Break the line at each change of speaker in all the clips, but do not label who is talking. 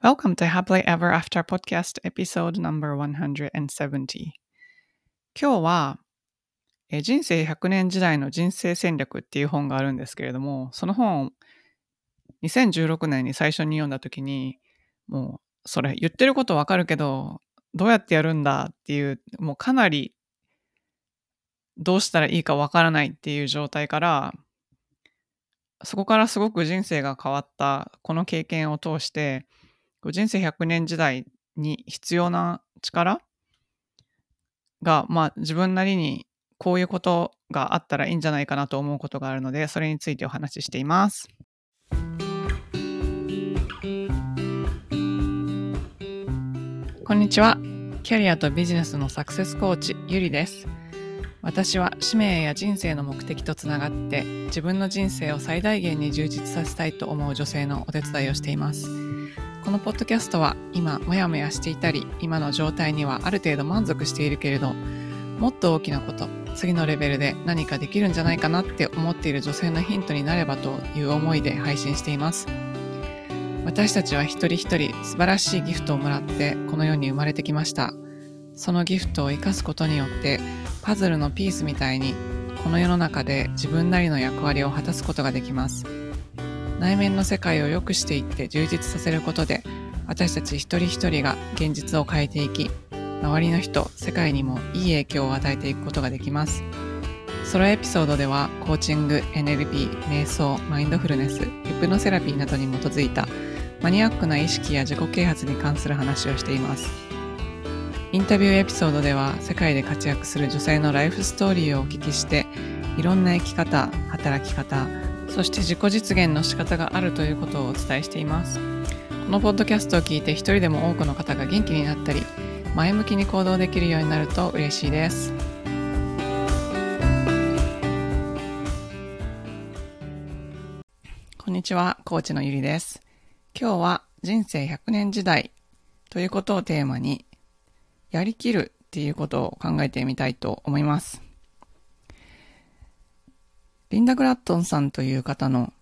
Welcome to Happily Ever After Podcast Episode No.170 今日は、え人生100年時代の人生戦略っていう本があるんですけれども、その本、2016年に最初に読んだ時に、もうそれ言ってることわかるけど、どうやってやるんだっていう、もうかなりどうしたらいいかわからないっていう状態から、そこからすごく人生が変わったこの経験を通して、人生100年時代に必要な力が、まあ自分なりにこういうことがあったらいいんじゃないかなと思うことがあるので、それについてお話ししています。こんにちは。キャリアとビジネスのサクセスコーチ、ゆりです。私は使命や人生の目的とつながって自分の人生を最大限に充実させたいと思う女性のお手伝いをしています。このポッドキャストは今モヤモヤしていたり今の状態にはある程度満足しているけれどもっと大きなこと次のレベルで何かできるんじゃないかなって思っている女性のヒントになればという思いで配信しています。私たちは一人一人素晴らしいギフトをもらってこの世に生まれてきました。そのギフトを生かすことによってパズルのピースみたいにこの世の中で自分なりの役割を果たすことができます内面の世界を良くしていって充実させることで私たち一人一人が現実を変えていき周りの人世界にもいい影響を与えていくことができます。ソロエピソードではコーチング NLP 瞑想マインドフルネスヒプノセラピーなどに基づいたマニアックな意識や自己啓発に関する話をしています。インタビューエピソードでは世界で活躍する女性のライフストーリーをお聞きしていろんな生き方、働き方、そして自己実現の仕方があるということをお伝えしています。このポッドキャストを聞いて一人でも多くの方が元気になったり前向きに行動できるようになると嬉しいです。こんにちは、コーチのゆりです。今日は人生100年時代ということをテーマにやりきるっていうことを考えてみたいと思います。リンダ・グラットンさんという方の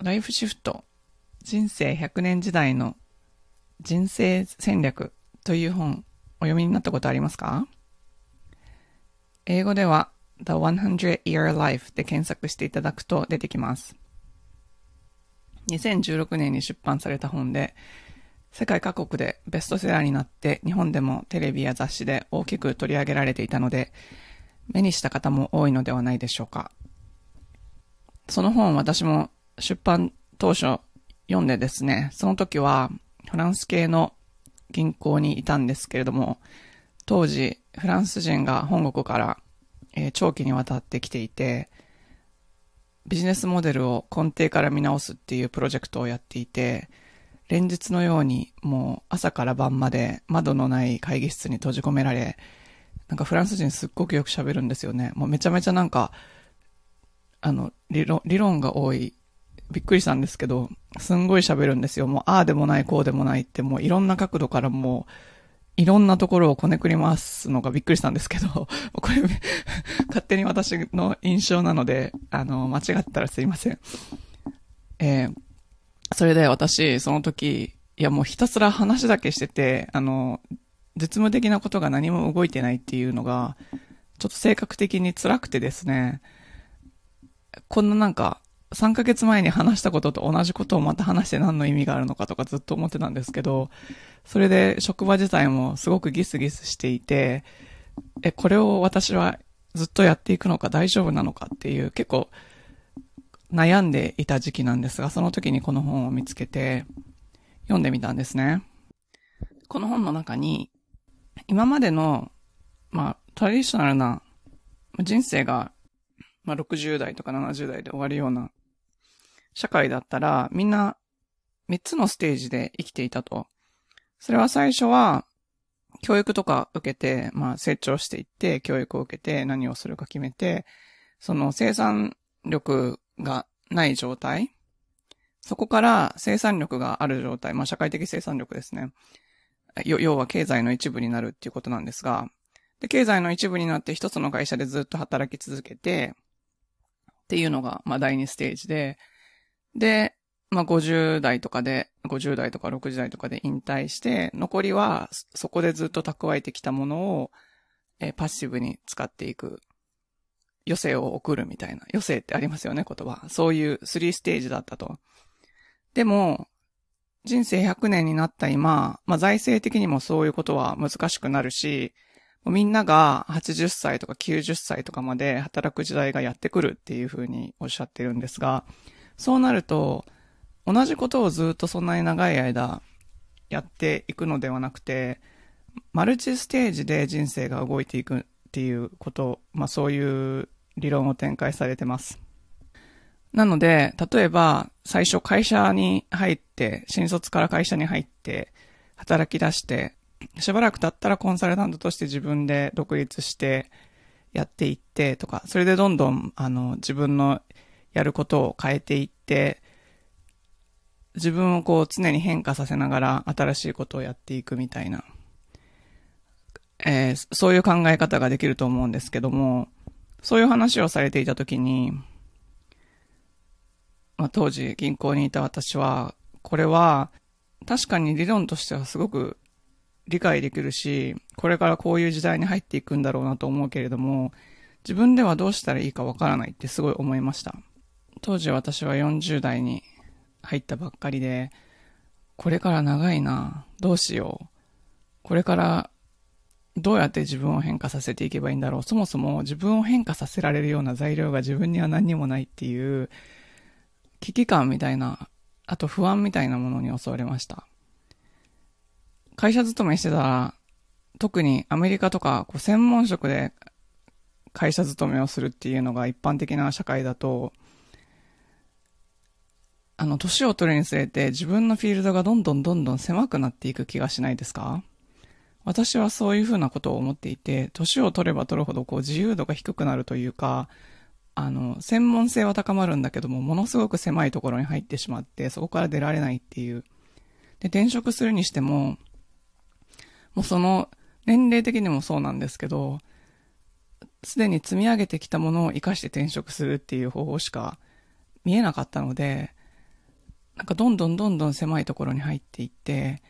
ライフシフト人生100年時代の人生戦略という本お読みになったことありますか？英語では The 100 Year Life で検索していただくと出てきます。2016年に出版された本で世界各国でベストセラーになって日本でもテレビや雑誌で大きく取り上げられていたので目にした方も多いのではないでしょうか。その本私も出版当初読んでですね、その時はフランス系の銀行にいたんですけれども、当時フランス人が本国から、えー、長期にわたってきていて、ビジネスモデルを根底から見直すっていうプロジェクトをやっていて、連日のようにもう朝から晩まで窓のない会議室に閉じ込められ、なんかフランス人すっごくよく喋るんですよね。もうめちゃめちゃなんか、あの、理論、理論が多い。びっくりしたんですけど、すんごい喋るんですよ。もう、ああでもない、こうでもないって、もういろんな角度からもう、いろんなところをこねくり回すのがびっくりしたんですけど、これ、勝手に私の印象なので、あの、間違ったらすいません。えー、それで私、その時、いやもうひたすら話だけしてて、あの、絶務的なことが何も動いてないっていうのが、ちょっと性格的に辛くてですね、こんななんか、3ヶ月前に話したことと同じことをまた話して何の意味があるのかとかずっと思ってたんですけど、それで職場自体もすごくギスギスしていて、え、これを私はずっとやっていくのか大丈夫なのかっていう結構悩んでいた時期なんですが、その時にこの本を見つけて読んでみたんですね。この本の中に、今までの、まあ、トラディショナルな人生が、まあ、60代とか70代で終わるような社会だったら、みんな3つのステージで生きていたと。それは最初は、教育とか受けて、まあ成長していって、教育を受けて何をするか決めて、その生産力がない状態。そこから生産力がある状態。まあ、社会的生産力ですね。要は経済の一部になるっていうことなんですが、で、経済の一部になって一つの会社でずっと働き続けて、っていうのが、まあ、第二ステージで、で、まあ、50代とかで、50代とか60代とかで引退して、残りはそこでずっと蓄えてきたものを、えーパッシブに使っていく。余生を送るみたいな。余生ってありますよね、言葉。そういう3ステージだったと。でも、人生100年になった今、まあ、財政的にもそういうことは難しくなるし、みんなが80歳とか90歳とかまで働く時代がやってくるっていうふうにおっしゃってるんですが、そうなると、同じことをずっとそんなに長い間やっていくのではなくて、マルチステージで人生が動いていくっていうこと、まあそういう理論を展開されてます。なので、例えば最初会社に入って、新卒から会社に入って、働き出して、しばらく経ったらコンサルタントとして自分で独立してやっていってとか、それでどんどんあの自分のやることを変えていって、自分をこう常に変化させながら新しいことをやっていくみたいな、えーそういう考え方ができると思うんですけども、そういう話をされていたときに、まあ、当時銀行にいた私は、これは確かに理論としてはすごく理解できるし、これからこういう時代に入っていくんだろうなと思うけれども、自分ではどうしたらいいかわからないってすごい思いました。当時私は40代に入ったばっかりで、これから長いな、どうしよう。これからどうやって自分を変化させていけばいいんだろう。そもそも自分を変化させられるような材料が自分には何にもないっていう危機感みたいな、あと不安みたいなものに襲われました。会社勤めしてたら、特にアメリカとかこう専門職で会社勤めをするっていうのが一般的な社会だと、あの、年を取るにつれて自分のフィールドがどんどんどんどん狭くなっていく気がしないですか？私はそういうふうなことを思っていて、年を取れば取るほどこう自由度が低くなるというか、あの、専門性は高まるんだけども、ものすごく狭いところに入ってしまって、そこから出られないっていう。で、転職するにしても、もうその、年齢的にもそうなんですけど、すでに積み上げてきたものを活かして転職するっていう方法しか見えなかったので、なんかどんどんどんどん狭いところに入っていって、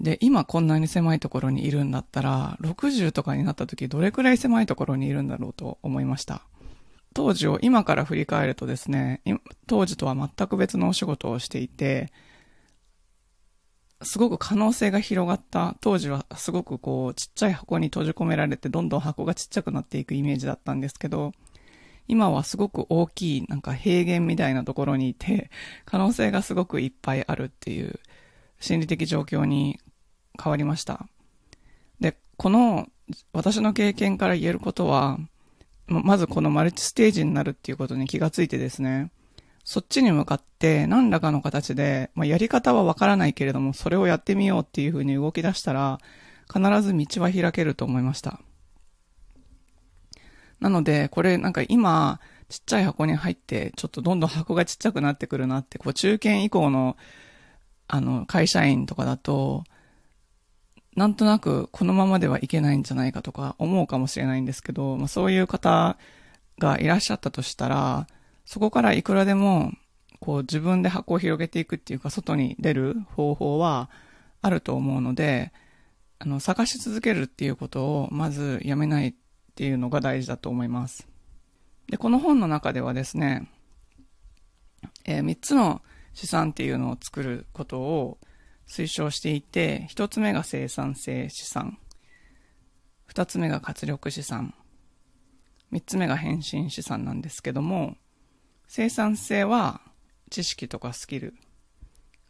で、今こんなに狭いところにいるんだったら、60とかになった時どれくらい狭いところにいるんだろうと思いました。当時を今から振り返るとですね、当時とは全く別のお仕事をしていて、すごく可能性が広がった。当時はすごくこう、ちっちゃい箱に閉じ込められて、どんどん箱がちっちゃくなっていくイメージだったんですけど、今はすごく大きい、なんか平原みたいなところにいて、可能性がすごくいっぱいあるっていう心理的状況に変わりました。で、この私の経験から言えることは、まずこのマルチステージになるっていうことに気がついてですね、そっちに向かって何らかの形で、まあ、やり方はわからないけれども、それをやってみようっていうふうに動き出したら、必ず道は開けると思いました。なので、これなんか今、ちっちゃい箱に入って、ちょっとどんどん箱がちっちゃくなってくるなって、こう中堅以降の、あの、会社員とかだと、なんとなくこのままではいけないんじゃないかとか思うかもしれないんですけど、まあ、そういう方がいらっしゃったとしたら、そこからいくらでも、こう自分で箱を広げていくっていうか、外に出る方法はあると思うので、あの、探し続けるっていうことを、まずやめないっていうのが大事だと思います。で、この本の中ではですね、えー、3つの資産っていうのを作ることを推奨していて、1つ目が生産性資産、2つ目が活力資産、3つ目が変身資産なんですけども、生産性は知識とかスキル、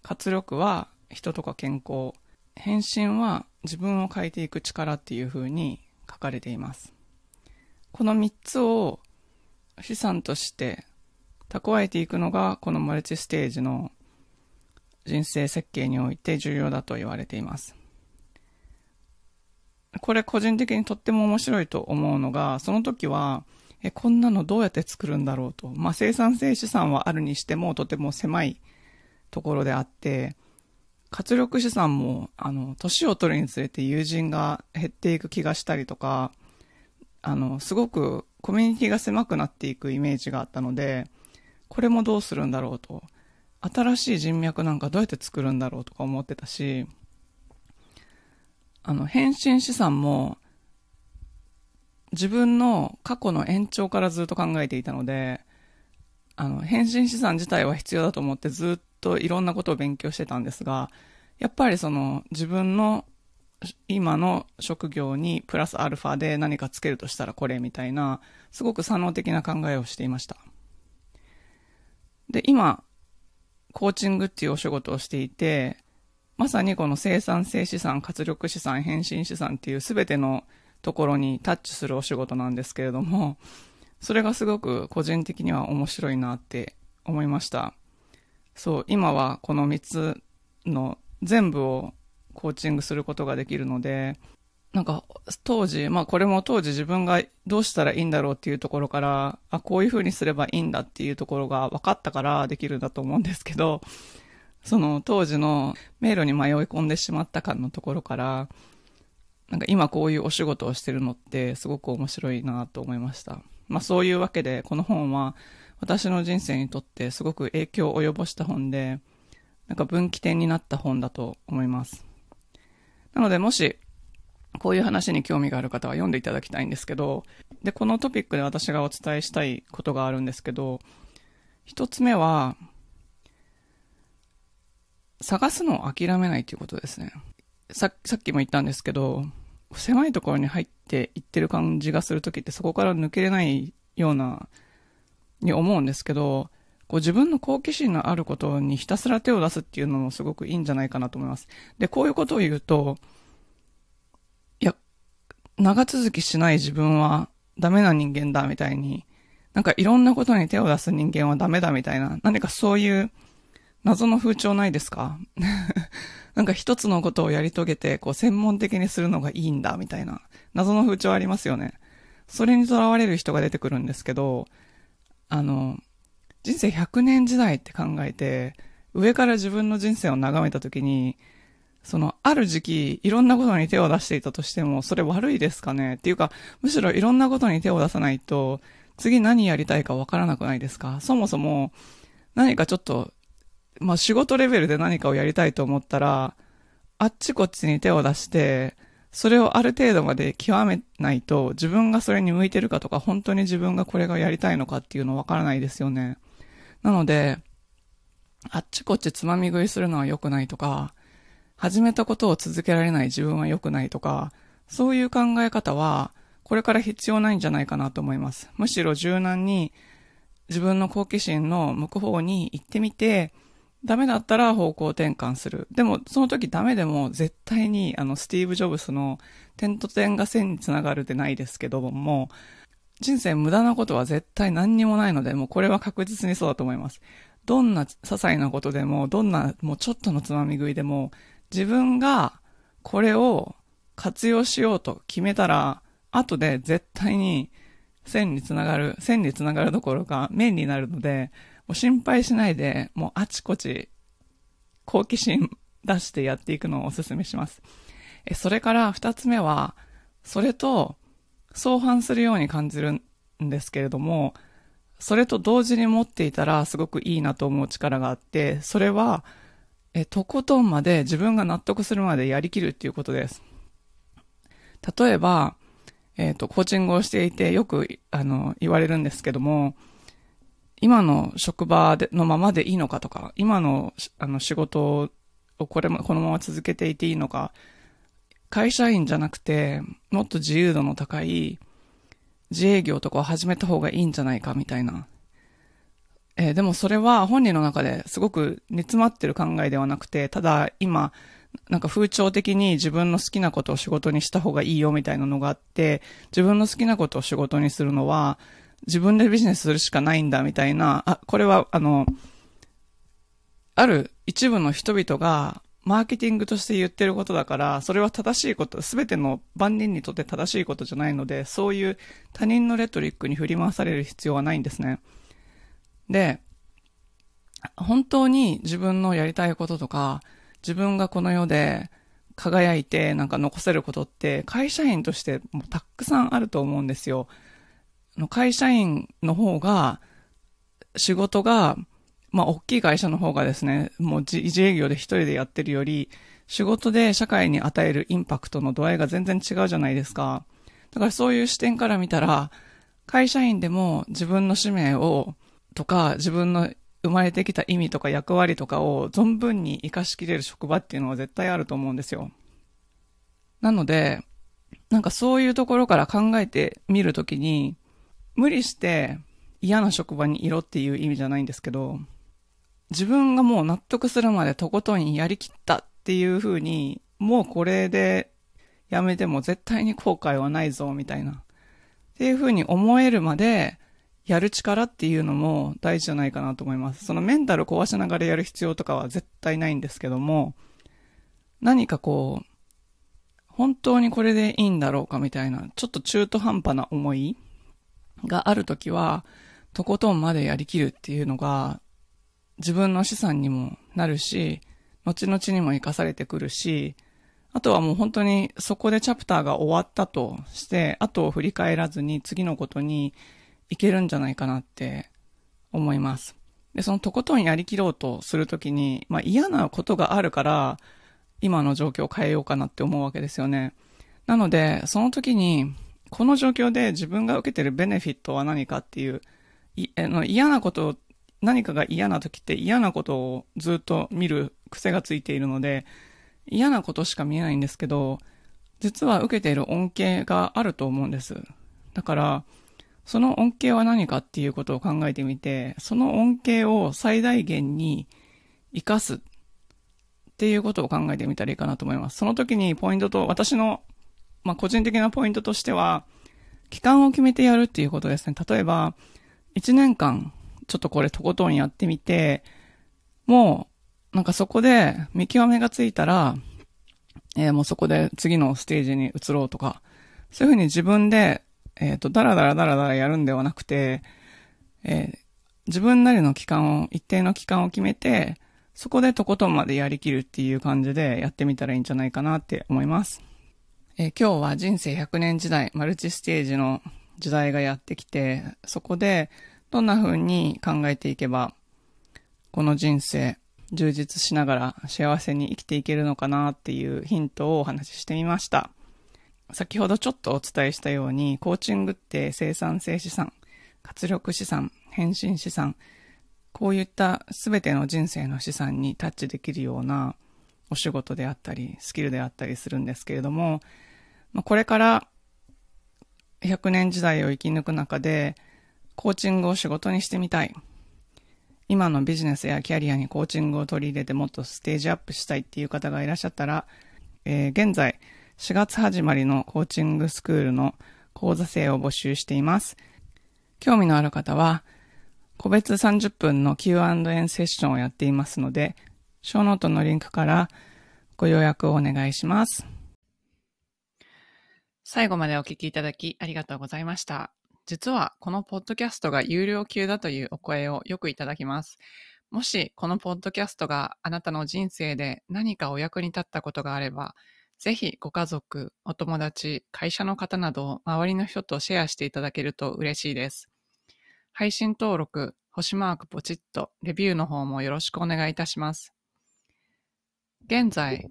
活力は人とか健康、変身は自分を変えていく力っていう風に書かれています。この3つを資産として蓄えていくのがこのマルチステージの人生設計において重要だと言われています。これ個人的にとっても面白いと思うのが、その時は、え、こんなのどうやって作るんだろうと。まあ、生産性資産はあるにしてもとても狭いところであって、活力資産も、あの、年を取るにつれて友人が減っていく気がしたりとか、あの、すごくコミュニティが狭くなっていくイメージがあったので、これもどうするんだろうと。新しい人脈なんかどうやって作るんだろうとか思ってたし、あの、返信資産も、自分の過去の延長からずっと考えていたので、あの、返信資産自体は必要だと思ってずっといろんなことを勉強してたんですが、やっぱりその自分の今の職業にプラスアルファで何かつけるとしたらこれみたいな、すごく作能的な考えをしていました。で、今、コーチングっていうお仕事をしていて、まさにこの生産性資産、活力資産、変身資産っていう全てのところにタッチするお仕事なんですけれども、それがすごく個人的には面白いなって思いました。そう、今はこの3つの全部をコーチングすることができるので、なんか当時、まあこれも当時自分がどうしたらいいんだろうっていうところから、あ、こういう風にすればいいんだっていうところが分かったからできるんだと思うんですけど、その当時の迷路に迷い込んでしまった感のところから、なんか今こういうお仕事をしてるのってすごく面白いなと思いました。まあそういうわけで、この本は私の人生にとってすごく影響を及ぼした本で、なんか分岐点になった本だと思います。なのでもしこういう話に興味がある方は読んでいただきたいんですけど、で、このトピックで私がお伝えしたいことがあるんですけど、一つ目は、探すのを諦めないということですね。ささっきも言ったんですけど、狭いところに入っていってる感じがするときってそこから抜けれないような、に思うんですけど、こう自分の好奇心のあることにひたすら手を出すっていうのもすごくいいんじゃないかなと思います。で、こういうことを言うと、いや長続きしない自分はダメな人間だみたいに、なんかいろんなことに手を出す人間はダメだみたいな、何かそういう謎の風潮ないですか？なんか一つのことをやり遂げて、こう専門的にするのがいいんだみたいな、謎の風潮ありますよね。それにとらわれる人が出てくるんですけど、あの、人生100年時代って考えて、上から自分の人生を眺めたときに、その、ある時期、いろんなことに手を出していたとしても、それ悪いですかね？っていうか、むしろいろんなことに手を出さないと、次何やりたいかわからなくないですか？そもそも、何かちょっと、まあ仕事レベルで何かをやりたいと思ったら、あっちこっちに手を出して、それをある程度まで極めないと、自分がそれに向いてるかとか、本当に自分がこれがやりたいのかっていうのわからないですよね。なので、あっちこっちつまみ食いするのは良くないとか、始めたことを続けられない自分は良くないとか、そういう考え方は、これから必要ないんじゃないかなと思います。むしろ柔軟に自分の好奇心の向く方に行ってみて、ダメだったら方向転換する。でも、その時ダメでも絶対に、あの、スティーブ・ジョブスの点と点が線につながるでないですけども、人生無駄なことは絶対何にもないので、もうこれは確実にそうだと思います。どんな些細なことでも、どんなもうちょっとのつまみ食いでも、自分がこれを活用しようと決めたら、後で絶対に線につながる、線につながるどころか面になるので、う心配しないで、もうあちこち好奇心出してやっていくのをお勧めします。え、それから二つ目は、それと相反するように感じるんですけれども、それと同時に持っていたらすごくいいなと思う力があって、それはえ、とことんまで自分が納得するまでやりきるっていうことです。例えば、えっ、ー、と、コーチングをしていてよく、あの、言われるんですけども、今の職場でのままでいいのかとか、今の、あの、仕事をこれも、このまま続けていていいのか、会社員じゃなくて、もっと自由度の高い自営業とかを始めた方がいいんじゃないかみたいな。えー、でもそれは本人の中ですごく煮詰まってる考えではなくて、ただ今、なんか風潮的に自分の好きなことを仕事にした方がいいよみたいなのがあって、自分の好きなことを仕事にするのは、自分でビジネスするしかないんだみたいな、あ、これはあの、ある一部の人々がマーケティングとして言ってることだから、それは正しいこと、すべての万人にとって正しいことじゃないので、そういう他人のレトリックに振り回される必要はないんですね。で、本当に自分のやりたいこととか、自分がこの世で輝いてなんか残せることって会社員としてもたくさんあると思うんですよ。の会社員の方が仕事がまあ、大きい会社の方がですね、もう自営業で一人でやってるより、仕事で社会に与えるインパクトの度合いが全然違うじゃないですか。だからそういう視点から見たら、会社員でも自分の使命を、とか、自分の生まれてきた意味とか役割とかを存分に活かしきれる職場っていうのは絶対あると思うんですよ。なので、なんかそういうところから考えてみるときに、無理して嫌な職場にいろっていう意味じゃないんですけど、自分がもう納得するまでとことんやりきったっていう風に、もうこれでやめても絶対に後悔はないぞ、みたいな。っていう風に思えるまで、やる力っていうのも大事じゃないかなと思います。そのメンタル壊しながらやる必要とかは絶対ないんですけども、何かこう、本当にこれでいいんだろうかみたいな、ちょっと中途半端な思いがあるときは、とことんまでやりきるっていうのが、自分の資産にもなるし、後々にも活かされてくるし、あとはもう本当にそこでチャプターが終わったとして、後を振り返らずに次のことに行けるんじゃないかなって思います。で、そのとことんやりきろうとするときに、まあ嫌なことがあるから、今の状況を変えようかなって思うわけですよね。なので、その時に、この状況で自分が受けてるベネフィットは何かっていう、いあの嫌なこと何かが嫌な時って嫌なことをずっと見る癖がついているので、嫌なことしか見えないんですけど、実は受けている恩恵があると思うんです。だから、その恩恵は何かっていうことを考えてみて、その恩恵を最大限に活かすっていうことを考えてみたらいいかなと思います。その時にポイントと、私の、まあ、個人的なポイントとしては、期間を決めてやるっていうことですね。例えば、1年間ちょっとこれとことんやってみて、もう、なんかそこで見極めがついたら、えー、もうそこで次のステージに移ろうとか、そういうふうに自分で、えっ、ー、と、だらだらだらだらやるんではなくて、えー、自分なりの期間を、一定の期間を決めて、そこでとことんまでやりきるっていう感じでやってみたらいいんじゃないかなって思います。え、今日は人生100年時代、マルチステージの時代がやってきて、そこでどんな風に考えていけば、この人生、充実しながら幸せに生きていけるのかなっていうヒントをお話ししてみました。先ほどちょっとお伝えしたように、コーチングって生産性資産、活力資産、変身資産、こういった全ての人生の資産にタッチできるようなお仕事であったり、スキルであったりするんですけれども、まこれから100年時代を生き抜く中で、コーチングを仕事にしてみたい。今のビジネスやキャリアにコーチングを取り入れてもっとステージアップしたいっていう方がいらっしゃったら、えー、現在4月始まりのコーチングスクールの講座生を募集しています。興味のある方は、個別30分の Q&A セッションをやっていますので、ショーノートのリンクからご予約をお願いします。最後までお聞きいただきありがとうございました。実はこのポッドキャストが有料級だというお声をよくいただきます。もしこのポッドキャストがあなたの人生で何かお役に立ったことがあれば、ぜひご家族、お友達、会社の方など周りの人とシェアしていただけると嬉しいです。配信登録、星マークポチッと、レビューの方もよろしくお願いいたします。現在、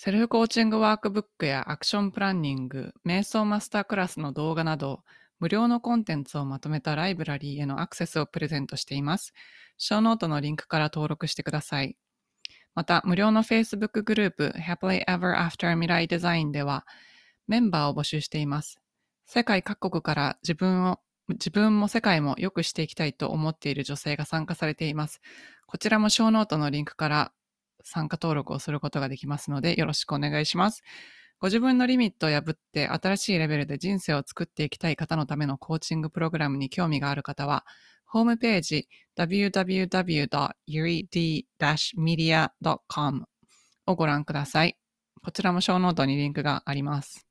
セルフコーチングワークブックやアクションプランニング、瞑想マスタークラスの動画など、無料のコンテンツをまとめたライブラリーへのアクセスをプレゼントしています。ショーノートのリンクから登録してください。また、無料の Facebook グループ Happily Ever After 未来デザインでは、メンバーを募集しています。世界各国から自分を自分も世界も良くしていきたいと思っている女性が参加されています。こちらもショーノートのリンクから参加登録をすることができますので、よろしくお願いします。ご自分のリミットを破って新しいレベルで人生を作っていきたい方のためのコーチングプログラムに興味がある方は、ホームページ www.yuri-media.com をご覧ください。こちらもショーノートにリンクがあります。